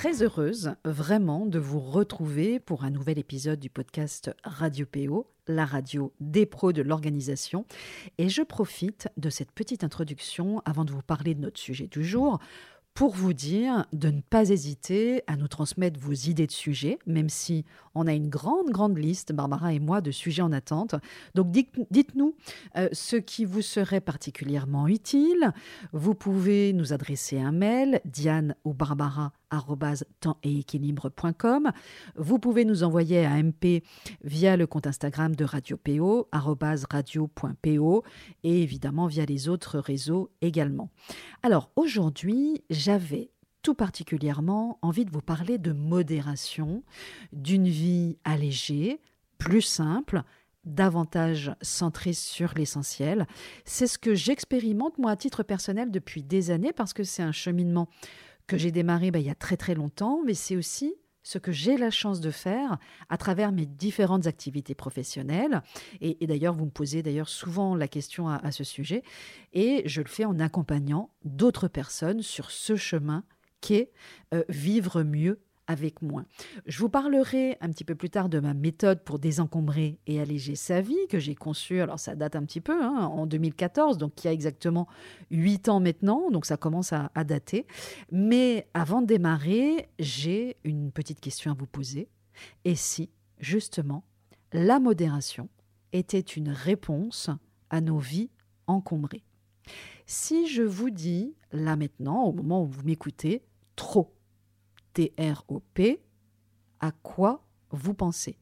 très heureuse vraiment de vous retrouver pour un nouvel épisode du podcast Radio PO, la radio des pros de l'organisation. Et je profite de cette petite introduction avant de vous parler de notre sujet du jour pour vous dire de ne pas hésiter à nous transmettre vos idées de sujets, même si on a une grande, grande liste, Barbara et moi, de sujets en attente. Donc dites-nous euh, ce qui vous serait particulièrement utile. Vous pouvez nous adresser un mail, Diane ou Barbara équilibre.com. Vous pouvez nous envoyer un MP via le compte Instagram de Radio PO, radio.po, et évidemment via les autres réseaux également. Alors aujourd'hui, j'avais tout particulièrement envie de vous parler de modération, d'une vie allégée, plus simple, davantage centrée sur l'essentiel. C'est ce que j'expérimente moi à titre personnel depuis des années parce que c'est un cheminement que j'ai démarré bah, il y a très très longtemps, mais c'est aussi ce que j'ai la chance de faire à travers mes différentes activités professionnelles. Et, d'ailleurs, vous me posez d'ailleurs souvent la question à, ce sujet. Et je le fais en accompagnant d'autres personnes sur ce chemin qu'est euh, vivre mieux avec moins. Je vous parlerai un petit peu plus tard de ma méthode pour désencombrer et alléger sa vie que j'ai conçue, alors ça date un petit peu, hein, en 2014, donc il y a exactement 8 ans maintenant, donc ça commence à, à dater. Mais avant de démarrer, j'ai une petite question à vous poser. Et si, justement, la modération était une réponse à nos vies encombrées? Si je vous dis, là maintenant, au moment où vous m'écoutez, trop, T-R-O-P, à quoi vous pensez?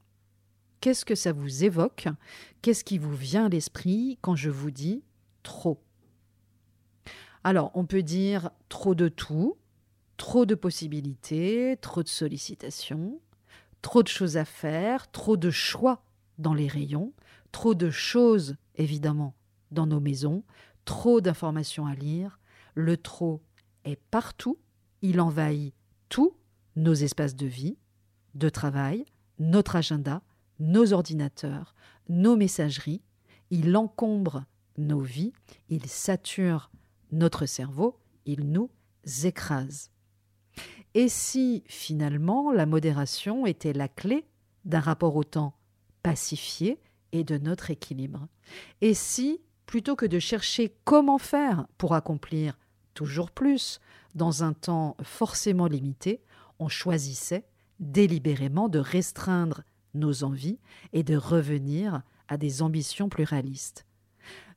Qu'est-ce que ça vous évoque? Qu'est-ce qui vous vient à l'esprit quand je vous dis trop? Alors, on peut dire trop de tout, trop de possibilités, trop de sollicitations, trop de choses à faire, trop de choix dans les rayons, trop de choses, évidemment, dans nos maisons, trop d'informations à lire. Le trop est partout, il envahit tout nos espaces de vie, de travail, notre agenda, nos ordinateurs, nos messageries. Il encombre nos vies, il sature notre cerveau, il nous écrase. Et si finalement la modération était la clé d'un rapport au temps pacifié et de notre équilibre? Et si, plutôt que de chercher comment faire pour accomplir toujours plus dans un temps forcément limité, on choisissait délibérément de restreindre nos envies et de revenir à des ambitions plus réalistes.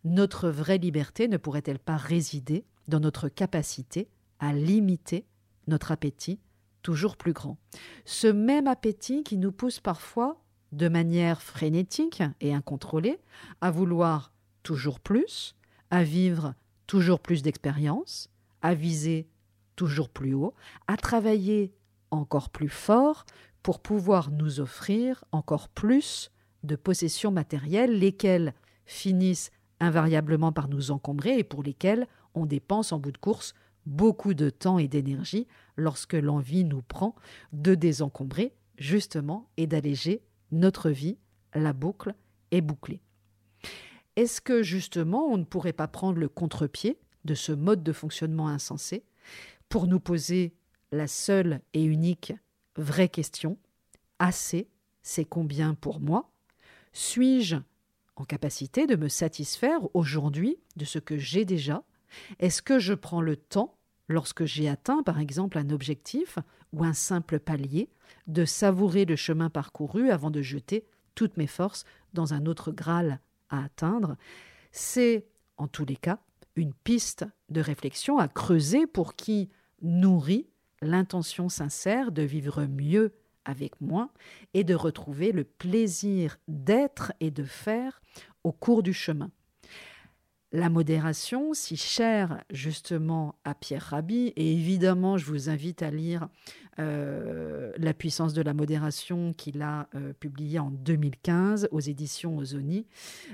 Notre vraie liberté ne pourrait-elle pas résider dans notre capacité à limiter notre appétit toujours plus grand? Ce même appétit qui nous pousse parfois, de manière frénétique et incontrôlée, à vouloir toujours plus, à vivre toujours plus d'expériences, à viser toujours plus haut, à travailler encore plus fort pour pouvoir nous offrir encore plus de possessions matérielles, lesquelles finissent invariablement par nous encombrer et pour lesquelles on dépense en bout de course beaucoup de temps et d'énergie lorsque l'envie nous prend de désencombrer justement et d'alléger notre vie, la boucle est bouclée. Est-ce que justement on ne pourrait pas prendre le contre-pied de ce mode de fonctionnement insensé pour nous poser la seule et unique vraie question. Assez, c'est combien pour moi? Suis-je en capacité de me satisfaire aujourd'hui de ce que j'ai déjà? Est-ce que je prends le temps, lorsque j'ai atteint par exemple un objectif ou un simple palier, de savourer le chemin parcouru avant de jeter toutes mes forces dans un autre Graal à atteindre? C'est, en tous les cas, une piste de réflexion à creuser pour qui nourrit l'intention sincère de vivre mieux avec moins et de retrouver le plaisir d'être et de faire au cours du chemin. la modération, si chère justement à Pierre Rabhi, et évidemment je vous invite à lire euh, La puissance de la modération qu'il a euh, publié en 2015 aux éditions Ozoni,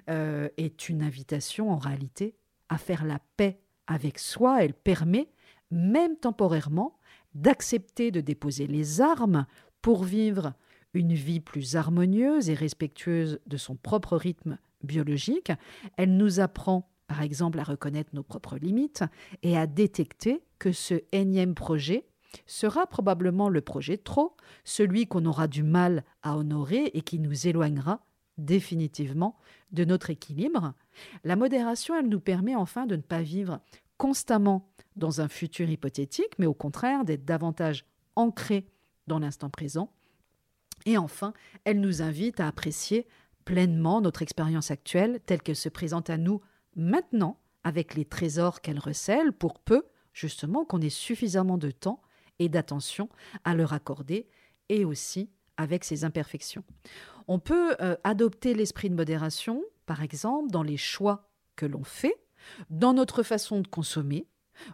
euh, est une invitation en réalité à faire la paix avec soi. Elle permet, même temporairement, d'accepter de déposer les armes pour vivre une vie plus harmonieuse et respectueuse de son propre rythme biologique. Elle nous apprend par exemple à reconnaître nos propres limites et à détecter que ce énième projet sera probablement le projet trop, celui qu'on aura du mal à honorer et qui nous éloignera définitivement de notre équilibre. La modération, elle nous permet enfin de ne pas vivre constamment dans un futur hypothétique, mais au contraire d'être davantage ancré dans l'instant présent. Et enfin, elle nous invite à apprécier pleinement notre expérience actuelle telle qu'elle se présente à nous maintenant avec les trésors qu'elle recèle pour peu justement qu'on ait suffisamment de temps et d'attention à leur accorder et aussi avec ses imperfections. On peut euh, adopter l'esprit de modération, par exemple, dans les choix que l'on fait, dans notre façon de consommer,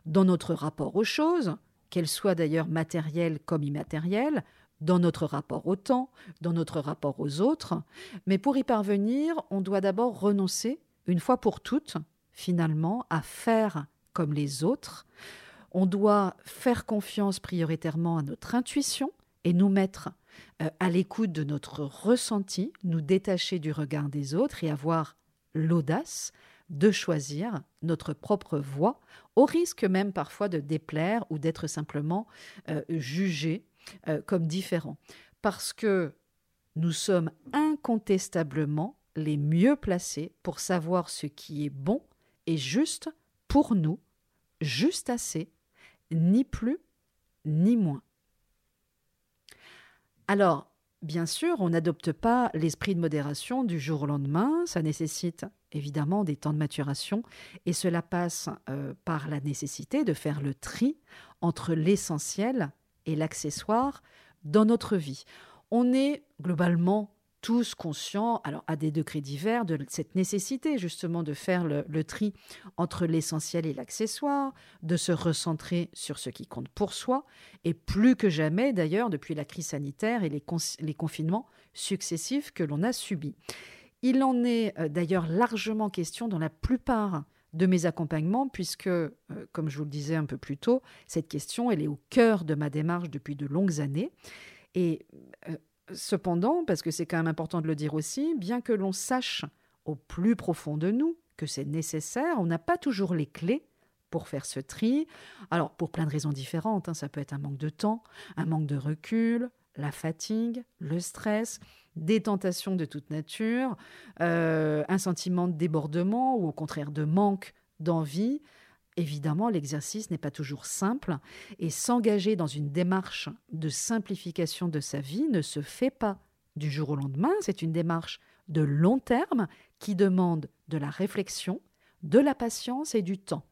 dans notre rapport aux choses, qu'elles soient d'ailleurs matérielles comme immatérielles, dans notre rapport au temps, dans notre rapport aux autres. Mais pour y parvenir, on doit d'abord renoncer une fois pour toutes, finalement, à faire comme les autres. On doit faire confiance prioritairement à notre intuition et nous mettre euh, à l'écoute de notre ressenti, nous détacher du regard des autres et avoir l'audace de choisir notre propre voie, au risque même parfois de déplaire ou d'être simplement euh, jugé euh, comme différent. Parce que nous sommes incontestablement les mieux placés pour savoir ce qui est bon et juste pour nous, juste assez, ni plus ni moins. Alors, bien sûr, on n'adopte pas l'esprit de modération du jour au lendemain, ça nécessite évidemment des temps de maturation et cela passe euh, par la nécessité de faire le tri entre l'essentiel et l'accessoire dans notre vie. On est globalement tous conscients, alors à des degrés divers, de cette nécessité justement de faire le, tri entre l'essentiel et l'accessoire, de se recentrer sur ce qui compte pour soi, et plus que jamais d'ailleurs depuis la crise sanitaire et les, les confinements successifs que l'on a subis. Il en est euh, d'ailleurs largement question dans la plupart de mes accompagnements, puisque, euh, comme je vous le disais un peu plus tôt, cette question, elle est au cœur de ma démarche depuis de longues années. Et euh, Cependant, parce que c'est quand même important de le dire aussi, bien que l'on sache au plus profond de nous que c'est nécessaire, on n'a pas toujours les clés pour faire ce tri. Alors, pour plein de raisons différentes, hein, ça peut être un manque de temps, un manque de recul, la fatigue, le stress, des tentations de toute nature, euh, un sentiment de débordement ou au contraire de manque d'envie, Évidemment, l'exercice n'est pas toujours simple et s'engager dans une démarche de simplification de sa vie ne se fait pas du jour au lendemain. C'est une démarche de long terme qui demande de la réflexion, de la patience et du temps.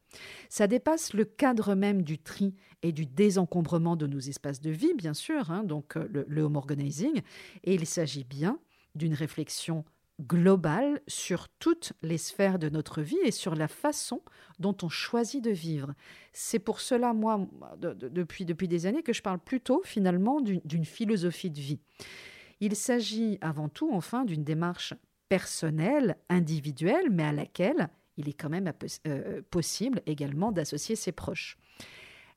Ça dépasse le cadre même du tri et du désencombrement de nos espaces de vie, bien sûr, hein, donc euh, le, home organizing, et il s'agit bien d'une réflexion global sur toutes les sphères de notre vie et sur la façon dont on choisit de vivre. C'est pour cela, moi, depuis, depuis des années, que je parle plutôt finalement d'une philosophie de vie. Il s'agit avant tout, enfin, d'une démarche personnelle, individuelle, mais à laquelle il est quand même euh, possible également d'associer ses proches.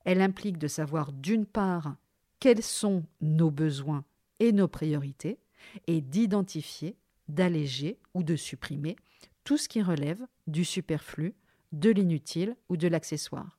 Elle implique de savoir d'une part quels sont nos besoins et nos priorités, et d'identifier d'alléger ou de supprimer tout ce qui relève du superflu, de l'inutile ou de l'accessoire.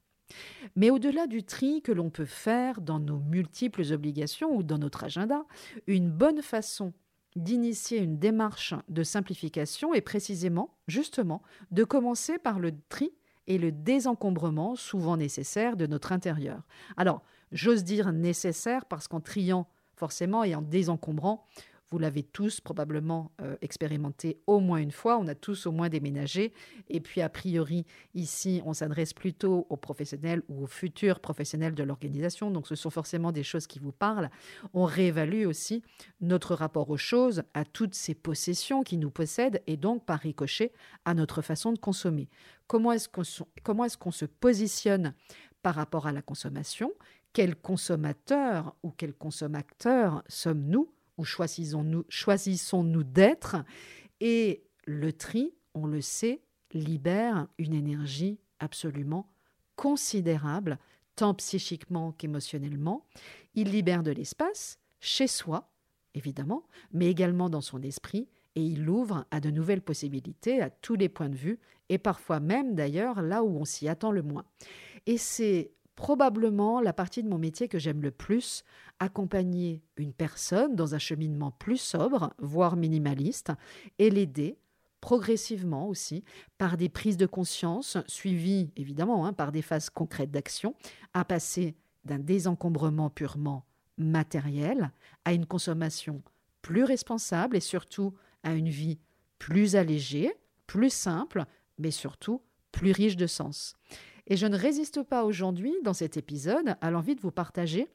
Mais au-delà du tri que l'on peut faire dans nos multiples obligations ou dans notre agenda, une bonne façon d'initier une démarche de simplification est précisément, justement, de commencer par le tri et le désencombrement souvent nécessaire de notre intérieur. Alors, j'ose dire nécessaire parce qu'en triant forcément et en désencombrant, Vous l'avez tous probablement euh, expérimenté au moins une fois. On a tous au moins déménagé. Et puis, a priori, ici, on s'adresse plutôt aux professionnels ou aux futurs professionnels de l'organisation. Donc, ce sont forcément des choses qui vous parlent. On réévalue aussi notre rapport aux choses, à toutes ces possessions qui nous possèdent et donc, par ricochet, à notre façon de consommer. Comment est-ce qu'on qu'on se positionne par rapport à la consommation? Quel consommateur ou quel consommateur sommes-nous ou choisissons-nous choisissons -nous d'être Et le tri, on le sait, libère une énergie absolument considérable, tant psychiquement qu'émotionnellement. Il libère de l'espace chez soi, évidemment, mais également dans son esprit, et il ouvre à de nouvelles possibilités à tous les points de vue, et parfois même d'ailleurs là où on s'y attend le moins. Et c'est probablement la partie de mon métier que j'aime le plus, accompagner une personne dans un cheminement plus sobre, voire minimaliste, et l'aider progressivement aussi par des prises de conscience suivies évidemment hein, par des phases concrètes d'action, à passer d'un désencombrement purement matériel à une consommation plus responsable et surtout à une vie plus allégée, plus simple, mais surtout plus riche de sens. Et je ne résiste pas aujourd'hui, dans cet épisode, à l'envie de vous partager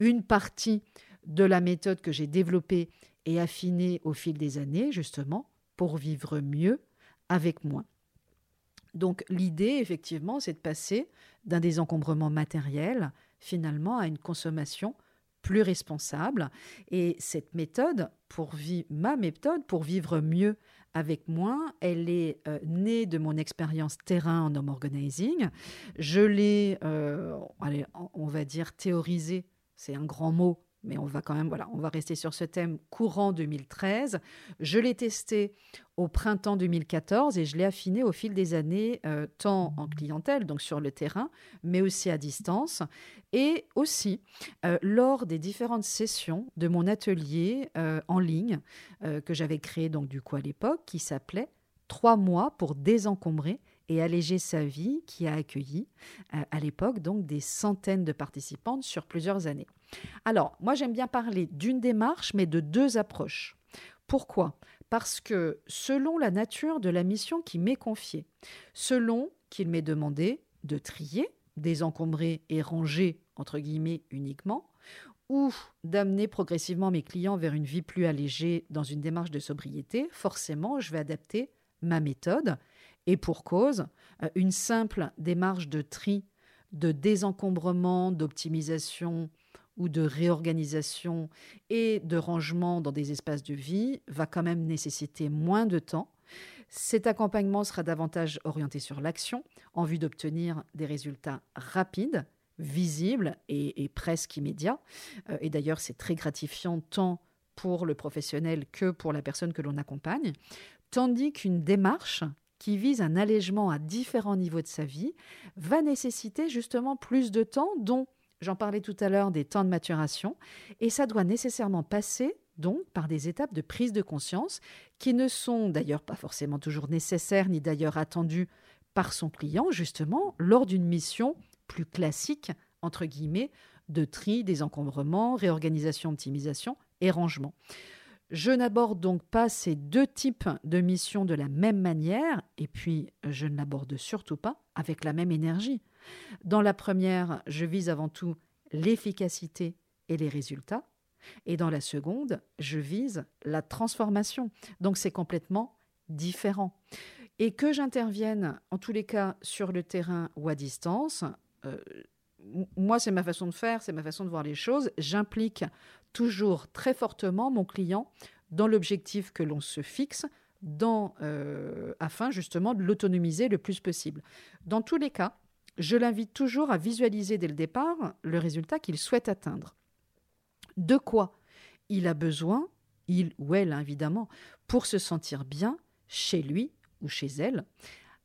une partie de la méthode que j'ai développée et affinée au fil des années, justement, pour vivre mieux avec moins. Donc l'idée, effectivement, c'est de passer d'un désencombrement matériel, finalement, à une consommation plus responsable. Et cette méthode, pour vivre, ma méthode pour vivre mieux avec moins, elle est euh, née de mon expérience terrain en home organizing. Je l'ai, euh, on va dire, théorisée, c'est un grand mot, mais on va quand même, voilà, on va rester sur ce thème courant 2013. Je l'ai testé au printemps 2014 et je l'ai affiné au fil des années, euh, tant en clientèle, donc sur le terrain, mais aussi à distance, et aussi euh, lors des différentes sessions de mon atelier euh, en ligne que j'avais créé donc du coup à l'époque, qui s'appelait Trois mois pour désencombrer et alléger sa vie, qui a accueilli à l'époque donc des centaines de participantes sur plusieurs années. Alors, moi j'aime bien parler d'une démarche, mais de deux approches. Pourquoi? Parce que selon la nature de la mission qui m'est confiée, selon qu'il m'est demandé de trier, désencombrer et ranger, entre guillemets, uniquement, ou d'amener progressivement mes clients vers une vie plus allégée dans une démarche de sobriété, forcément, je vais adapter ma méthode. Et pour cause, euh, une simple démarche de tri, de désencombrement, d'optimisation ou de réorganisation et de rangement dans des espaces de vie va quand même nécessiter moins de temps. Cet accompagnement sera davantage orienté sur l'action en vue d'obtenir des résultats rapides, visibles et, presque immédiats. Euh, et d'ailleurs, c'est très gratifiant tant pour le professionnel que pour la personne que l'on accompagne. Tandis qu'une démarche qui vise un allègement à différents niveaux de sa vie va nécessiter justement plus de temps, dont J'en parlais tout à l'heure des temps de maturation, et ça doit nécessairement passer donc par des étapes de prise de conscience qui ne sont d'ailleurs pas forcément toujours nécessaires ni d'ailleurs attendues par son client justement lors d'une mission plus classique entre guillemets de tri, désencombrement, réorganisation, optimisation et rangement. Je n'aborde donc pas ces deux types de missions de la même manière et puis je ne l'aborde surtout pas avec la même énergie. Dans la première, je vise avant tout l'efficacité et les résultats. Et dans la seconde, je vise la transformation. Donc c'est complètement différent. Et que j'intervienne, en tous les cas, sur le terrain ou à distance, euh, moi, c'est ma façon de faire, c'est ma façon de voir les choses. J'implique toujours très fortement mon client dans l'objectif que l'on se fixe, euh, afin justement de l'autonomiser le plus possible. Dans tous les cas, je l'invite toujours à visualiser dès le départ le résultat qu'il souhaite atteindre. De quoi il a besoin, il ou elle évidemment, pour se sentir bien chez lui ou chez elle?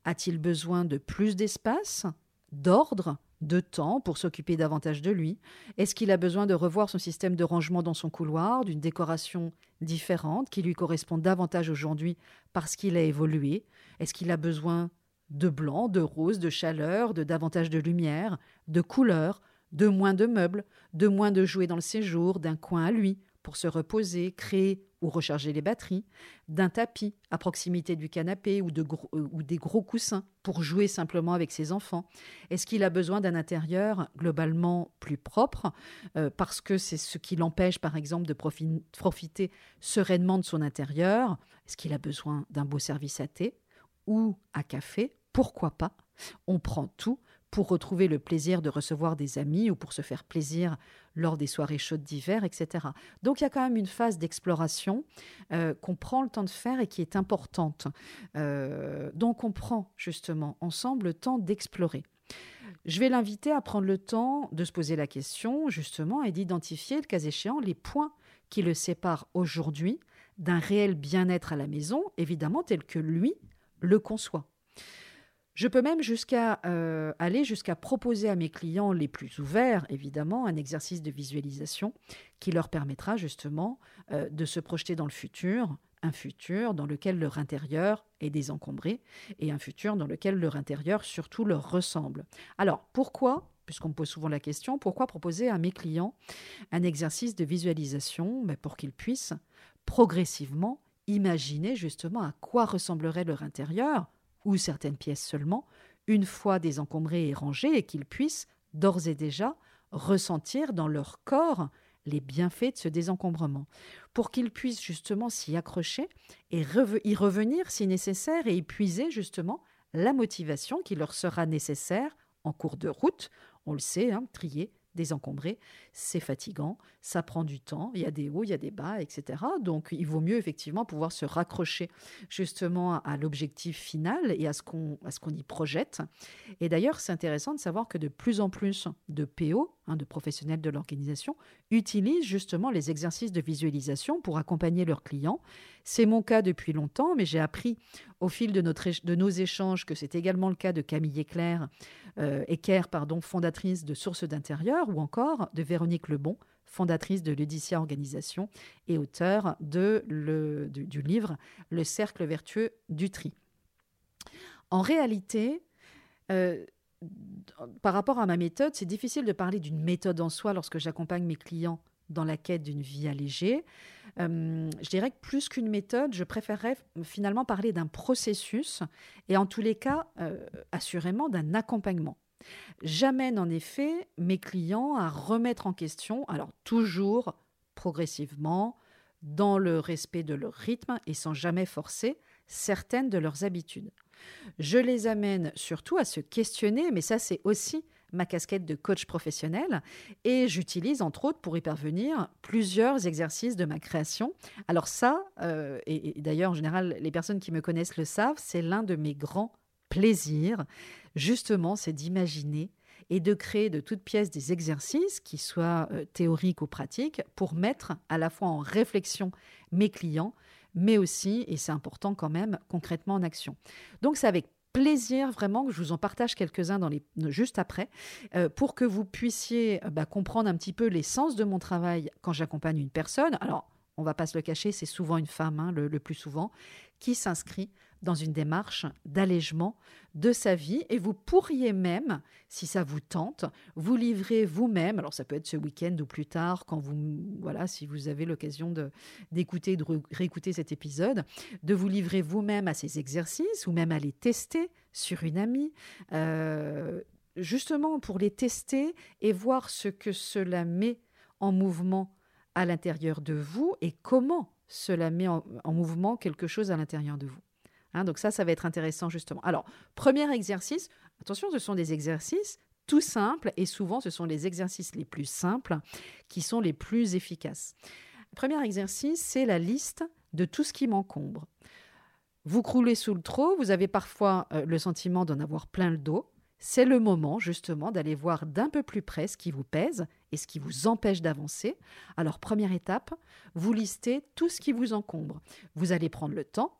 A-t-il besoin de plus d'espace, d'ordre, de temps pour s'occuper davantage de lui. Est-ce qu'il a besoin de revoir son système de rangement dans son couloir, d'une décoration différente qui lui correspond davantage aujourd'hui parce qu'il a évolué? Est-ce qu'il a besoin de blanc, de rose, de chaleur, de davantage de lumière, de couleur, de moins de meubles, de moins de jouets dans le séjour, d'un coin à lui, pour se reposer, créer ou recharger les batteries, d'un tapis à proximité du canapé ou, de euh, ou des gros coussins pour jouer simplement avec ses enfants. Est-ce qu'il a besoin d'un intérieur globalement plus propre euh, parce que c'est ce qui l'empêche par exemple de profiter sereinement de son intérieur? Est-ce qu'il a besoin d'un beau service à thé ou à café? Pourquoi pas? On prend tout pour retrouver le plaisir de recevoir des amis ou pour se faire plaisir lors des soirées chaudes d'hiver, etc. Donc il y a quand même une phase d'exploration euh, qu'on prend le temps de faire et qui est importante. Euh, donc on prend justement ensemble le temps d'explorer. Je vais l'inviter à prendre le temps de se poser la question justement et d'identifier, le cas échéant, les points qui le séparent aujourd'hui d'un réel bien-être à la maison, évidemment tel que lui le conçoit. Je peux même jusqu'à euh, aller jusqu'à proposer à mes clients les plus ouverts, évidemment, un exercice de visualisation qui leur permettra justement euh, de se projeter dans le futur, un futur dans lequel leur intérieur est désencombré et un futur dans lequel leur intérieur surtout leur ressemble. Alors pourquoi puisqu'on me pose souvent la question, pourquoi proposer à mes clients un exercice de visualisation ben, pour qu'ils puissent progressivement imaginer justement à quoi ressemblerait leur intérieur ou certaines pièces seulement, une fois désencombrées et rangées, et qu'ils puissent d'ores et déjà ressentir dans leur corps les bienfaits de ce désencombrement, pour qu'ils puissent justement s'y accrocher et y revenir si nécessaire et épuiser justement la motivation qui leur sera nécessaire en cours de route. On le sait, hein, trier, désencombrer, c'est fatigant, ça prend du temps, il y a des hauts, il y a des bas, etc. Donc il vaut mieux effectivement pouvoir se raccrocher justement à l'objectif final et à ce qu'on y projette. Et d'ailleurs, c'est intéressant de savoir que de plus en plus de PO, hein, de professionnels de l'organisation, utilisent justement les exercices de visualisation pour accompagner leurs clients. C'est mon cas depuis longtemps, mais j'ai appris au fil de, nos échanges que c'est également le cas de Camille Éclair, euh, pardon, fondatrice de Sources d'intérieur, ou encore de Véronique Lebon, fondatrice de l'Udicia Organisation et auteur de le, du, livre Le cercle vertueux du tri. En réalité, euh, par rapport à ma méthode, c'est difficile de parler d'une méthode en soi lorsque j'accompagne mes clients dans la quête d'une vie allégée. Euh, je dirais que plus qu'une méthode, je préférerais finalement parler d'un processus et en tous les cas, euh, assurément, d'un accompagnement. J'amène en effet mes clients à remettre en question, alors toujours progressivement, dans le respect de leur rythme et sans jamais forcer certaines de leurs habitudes. Je les amène surtout à se questionner, mais ça c'est aussi ma casquette de coach professionnel et j'utilise entre autres pour y parvenir plusieurs exercices de ma création. Alors ça, euh, et, d'ailleurs en général les personnes qui me connaissent le savent, c'est l'un de mes grands plaisirs, justement, c'est d'imaginer et de créer de toutes pièces des exercices qui soient euh, théoriques ou pratiques pour mettre à la fois en réflexion mes clients, mais aussi, et c'est important quand même, concrètement en action. Donc c'est avec plaisir vraiment que je vous en partage quelques-uns dans les, juste après euh, pour que vous puissiez euh, bah, comprendre un petit peu l'essence de mon travail quand j'accompagne une personne. Alors, on va pas se le cacher, c'est souvent une femme, hein, le, plus souvent, qui s'inscrit dans une démarche d'allègement de sa vie. Et vous pourriez même, si ça vous tente, vous livrer vous-même. Alors ça peut être ce week-end ou plus tard, quand vous, voilà, si vous avez l'occasion d'écouter, de, réécouter cet épisode, de vous livrer vous-même à ces exercices ou même à les tester sur une amie. Euh, justement pour les tester et voir ce que cela met en mouvement à l'intérieur de vous et comment cela met en mouvement quelque chose à l'intérieur de vous. Hein, donc ça, ça va être intéressant justement. Alors, premier exercice, attention, ce sont des exercices tout simples et souvent ce sont les exercices les plus simples qui sont les plus efficaces. premier exercice, c'est la liste de tout ce qui m'encombre. Vous croulez sous le trot, vous avez parfois euh, le sentiment d'en avoir plein le dos. C'est le moment justement d'aller voir d'un peu plus près ce qui vous pèse et ce qui vous empêche d'avancer. Alors première étape, vous listez tout ce qui vous encombre. Vous allez prendre le temps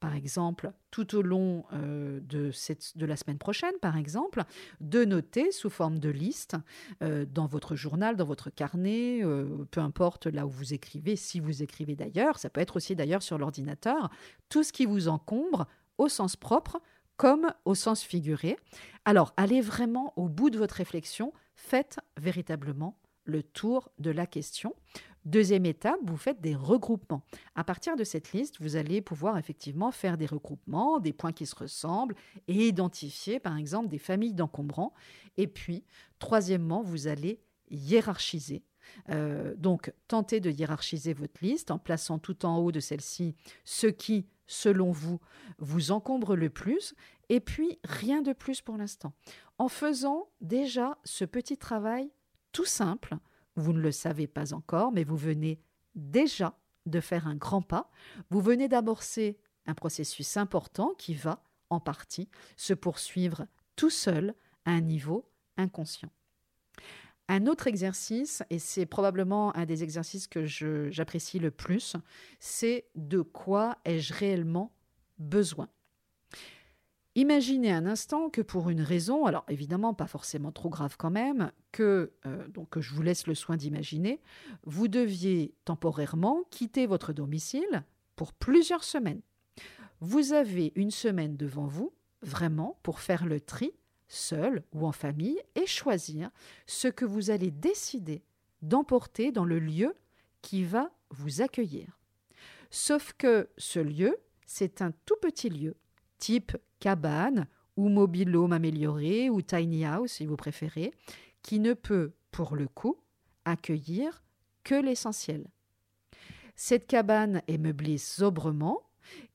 par exemple, tout au long euh, de, cette, de la semaine prochaine, par exemple, de noter sous forme de liste euh, dans votre journal, dans votre carnet, euh, peu importe là où vous écrivez, si vous écrivez d'ailleurs, ça peut être aussi d'ailleurs sur l'ordinateur, tout ce qui vous encombre au sens propre comme au sens figuré. Alors, allez vraiment au bout de votre réflexion, faites véritablement le tour de la question. Deuxième étape, vous faites des regroupements. À partir de cette liste, vous allez pouvoir effectivement faire des regroupements, des points qui se ressemblent et identifier par exemple des familles d'encombrants. Et puis, troisièmement, vous allez hiérarchiser. Euh, donc, tentez de hiérarchiser votre liste en plaçant tout en haut de celle-ci ce qui, selon vous, vous encombre le plus. Et puis, rien de plus pour l'instant. En faisant déjà ce petit travail tout simple, vous ne le savez pas encore, mais vous venez déjà de faire un grand pas. Vous venez d'amorcer un processus important qui va, en partie, se poursuivre tout seul à un niveau inconscient. Un autre exercice, et c'est probablement un des exercices que j'apprécie le plus, c'est de quoi ai-je réellement besoin? Imaginez un instant que pour une raison, alors évidemment pas forcément trop grave quand même, que, euh, donc je vous laisse le soin d'imaginer, vous deviez temporairement quitter votre domicile pour plusieurs semaines. Vous avez une semaine devant vous, vraiment, pour faire le tri, seul ou en famille, et choisir ce que vous allez décider d'emporter dans le lieu qui va vous accueillir. Sauf que ce lieu, c'est un tout petit lieu, type cabane ou mobile home amélioré ou tiny house si vous préférez, qui ne peut pour le coup accueillir que l'essentiel. Cette cabane est meublée sobrement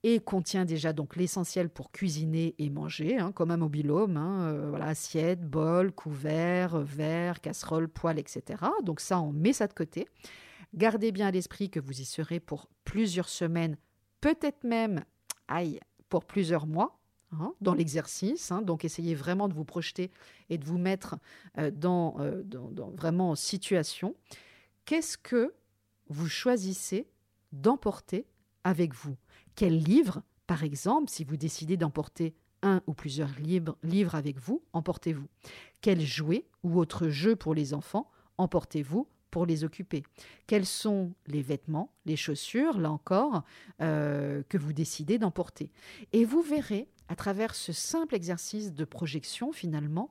et contient déjà donc l'essentiel pour cuisiner et manger, hein, comme un mobile home, hein, euh, voilà, assiette, bol, couvert, verre, casserole, poêle, etc. Donc ça, on met ça de côté. Gardez bien à l'esprit que vous y serez pour plusieurs semaines, peut-être même, aïe, pour plusieurs mois, Hein, dans l'exercice. Hein. donc essayez vraiment de vous projeter et de vous mettre euh, dans, euh, dans, vraiment en situation. Qu'est-ce que vous choisissez d'emporter avec vous? Quel livre, par exemple, si vous décidez d'emporter un ou plusieurs livres, livres avec vous, emportez-vous? Quel jouet ou autre jeu pour les enfants emportez-vous les occuper Quels sont les vêtements, les chaussures, là encore, euh, que vous décidez d'emporter? Et vous verrez à travers ce simple exercice de projection finalement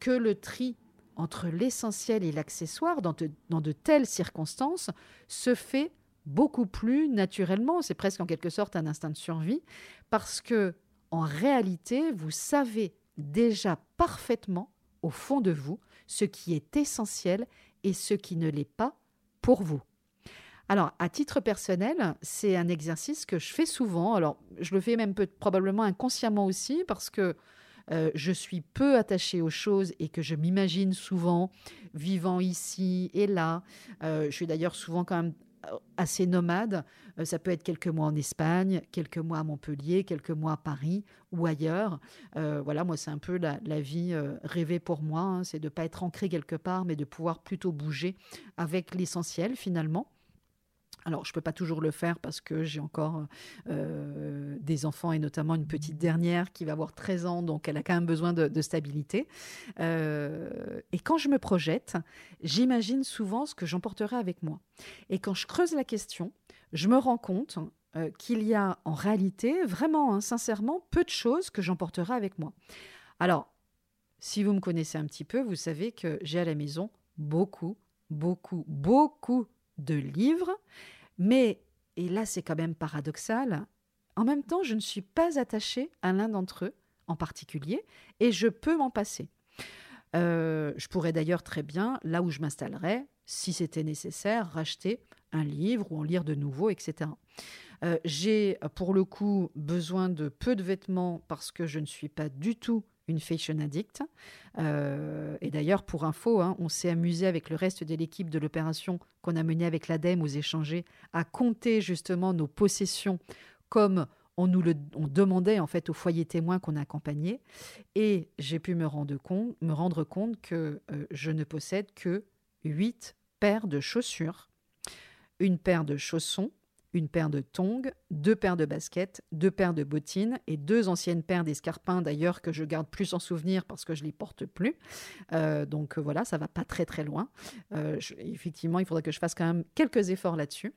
que le tri entre l'essentiel et l'accessoire dans de, telles circonstances se fait beaucoup plus naturellement. C'est presque en quelque sorte un instinct de survie parce que en réalité, vous savez déjà parfaitement au fond de vous ce qui est essentiel et ce qui ne l'est pas pour vous. Alors, à titre personnel, c'est un exercice que je fais souvent. Alors, je le fais même peu, probablement inconsciemment aussi parce que euh, je suis peu attachée aux choses et que je m'imagine souvent vivant ici et là. Euh, je suis d'ailleurs souvent quand même assez nomade. ça peut être quelques mois en Espagne, quelques mois à Montpellier, quelques mois à Paris ou ailleurs. voilà, moi, c'est un peu la, vie rêvée pour moi. Hein. c'est de ne pas être ancré quelque part, mais de pouvoir plutôt bouger avec l'essentiel finalement. Alors, je ne peux pas toujours le faire parce que j'ai encore euh, des enfants et notamment une petite dernière qui va avoir 13 ans, donc elle a quand même besoin de, stabilité. Euh, et quand je me projette, j'imagine souvent ce que j'emporterai avec moi. Et quand je creuse la question, je me rends compte euh, qu'il y a en réalité, vraiment, hein, sincèrement, peu de choses que j'emporterai avec moi. Alors, si vous me connaissez un petit peu, vous savez que j'ai à la maison beaucoup, beaucoup, beaucoup de livres, mais, et là c'est quand même paradoxal, en même temps je ne suis pas attachée à l'un d'entre eux en particulier, et je peux m'en passer. Euh, je pourrais d'ailleurs très bien, là où je m'installerais, si c'était nécessaire, racheter un livre ou en lire de nouveau, etc. Euh, j'ai pour le coup besoin de peu de vêtements parce que je ne suis pas du tout une fashion addict. Euh, et d'ailleurs, pour info, hein, on s'est amusé avec le reste de l'équipe de l'opération qu'on a menée avec l'ADEME aux échangés à compter justement nos possessions comme on nous le demandait en fait au foyer témoin qu'on accompagnait. Et j'ai pu me rendre compte, que euh, je ne possède que huit paires de chaussures, une paire de chaussons, une paire de tongs, deux paires de baskets, deux paires de bottines et deux anciennes paires d'escarpins d'ailleurs que je garde plus en souvenir parce que je les porte plus. Euh, donc euh, voilà, ça va pas très très loin. Euh, effectivement, il faudrait que je fasse quand même quelques efforts là-dessus.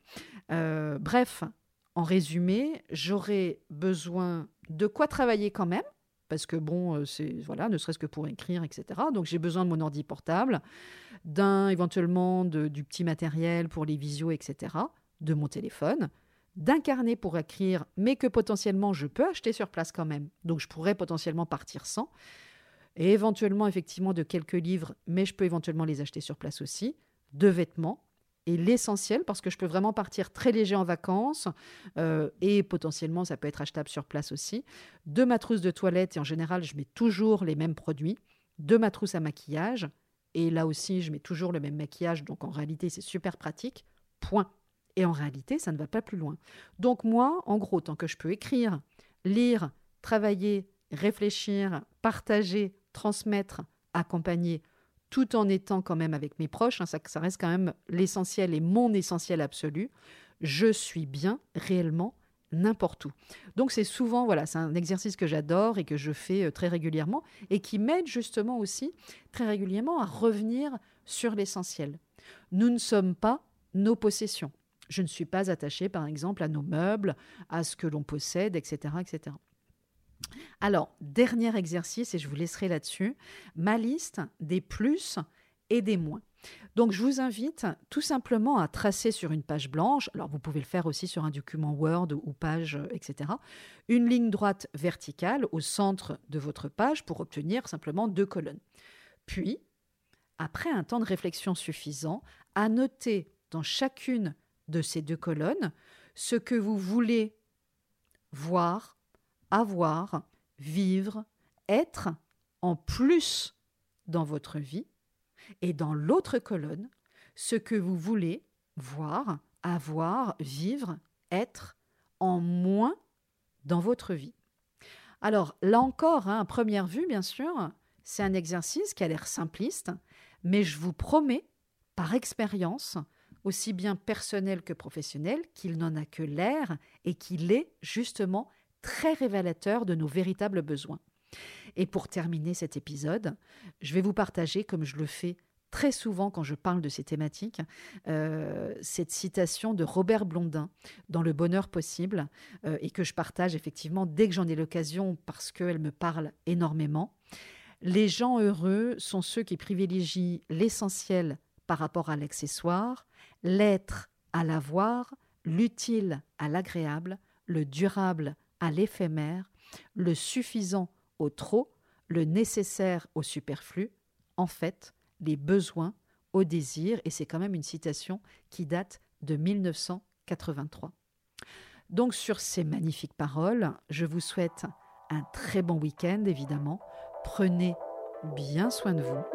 bref, en résumé, j'aurais besoin de quoi travailler quand même parce que bon, c'est voilà, ne serait-ce que pour écrire, etc. Donc j'ai besoin de mon ordi portable, d'un éventuellement du petit matériel pour les visios, etc. De mon téléphone, d'un carnet pour écrire, mais que potentiellement je peux acheter sur place quand même. Donc je pourrais potentiellement partir sans. Et éventuellement, effectivement, de quelques livres, mais je peux éventuellement les acheter sur place aussi. De vêtements, et l'essentiel parce que je peux vraiment partir très léger en vacances euh, et potentiellement ça peut être achetable sur place aussi. Deux ma trousse de toilette et en général je mets toujours les mêmes produits. Deux ma trousse à maquillage et là aussi je mets toujours le même maquillage donc en réalité c'est super pratique. Point. Et en réalité ça ne va pas plus loin. Donc moi en gros tant que je peux écrire, lire, travailler, réfléchir, partager, transmettre, accompagner tout en étant quand même avec mes proches, hein, ça, ça reste quand même l'essentiel et mon essentiel absolu, je suis bien réellement n'importe où. Donc c'est souvent, voilà, c'est un exercice que j'adore et que je fais euh, très régulièrement et qui m'aide justement aussi très régulièrement à revenir sur l'essentiel. Nous ne sommes pas nos possessions. Je ne suis pas attachée par exemple à nos meubles, à ce que l'on possède, etc., etc. Alors, dernier exercice, et je vous laisserai là-dessus, ma liste des plus et des moins. Donc, je vous invite tout simplement à tracer sur une page blanche, alors vous pouvez le faire aussi sur un document Word ou page, etc., une ligne droite verticale au centre de votre page pour obtenir simplement deux colonnes. Puis, après un temps de réflexion suffisant, à noter dans chacune de ces deux colonnes ce que vous voulez voir, avoir, vivre, être en plus dans votre vie, et dans l'autre colonne, ce que vous voulez voir, avoir, vivre, être en moins dans votre vie. Alors là encore, hein, à première vue, bien sûr, c'est un exercice qui a l'air simpliste, mais je vous promets, par expérience, aussi bien personnelle que professionnelle, qu'il n'en a que l'air et qu'il est justement très révélateur de nos véritables besoins. Et pour terminer cet épisode, je vais vous partager, comme je le fais très souvent quand je parle de ces thématiques, euh, cette citation de Robert Blondin dans Le Bonheur possible, euh, et que je partage effectivement dès que j'en ai l'occasion parce qu'elle me parle énormément. Les gens heureux sont ceux qui privilégient l'essentiel par rapport à l'accessoire, l'être à l'avoir, l'utile à l'agréable, le durable à l'éphémère, le suffisant au trop, le nécessaire au superflu, en fait, les besoins au désir, et c'est quand même une citation qui date de 1983. Donc sur ces magnifiques paroles, je vous souhaite un très bon week-end, évidemment. Prenez bien soin de vous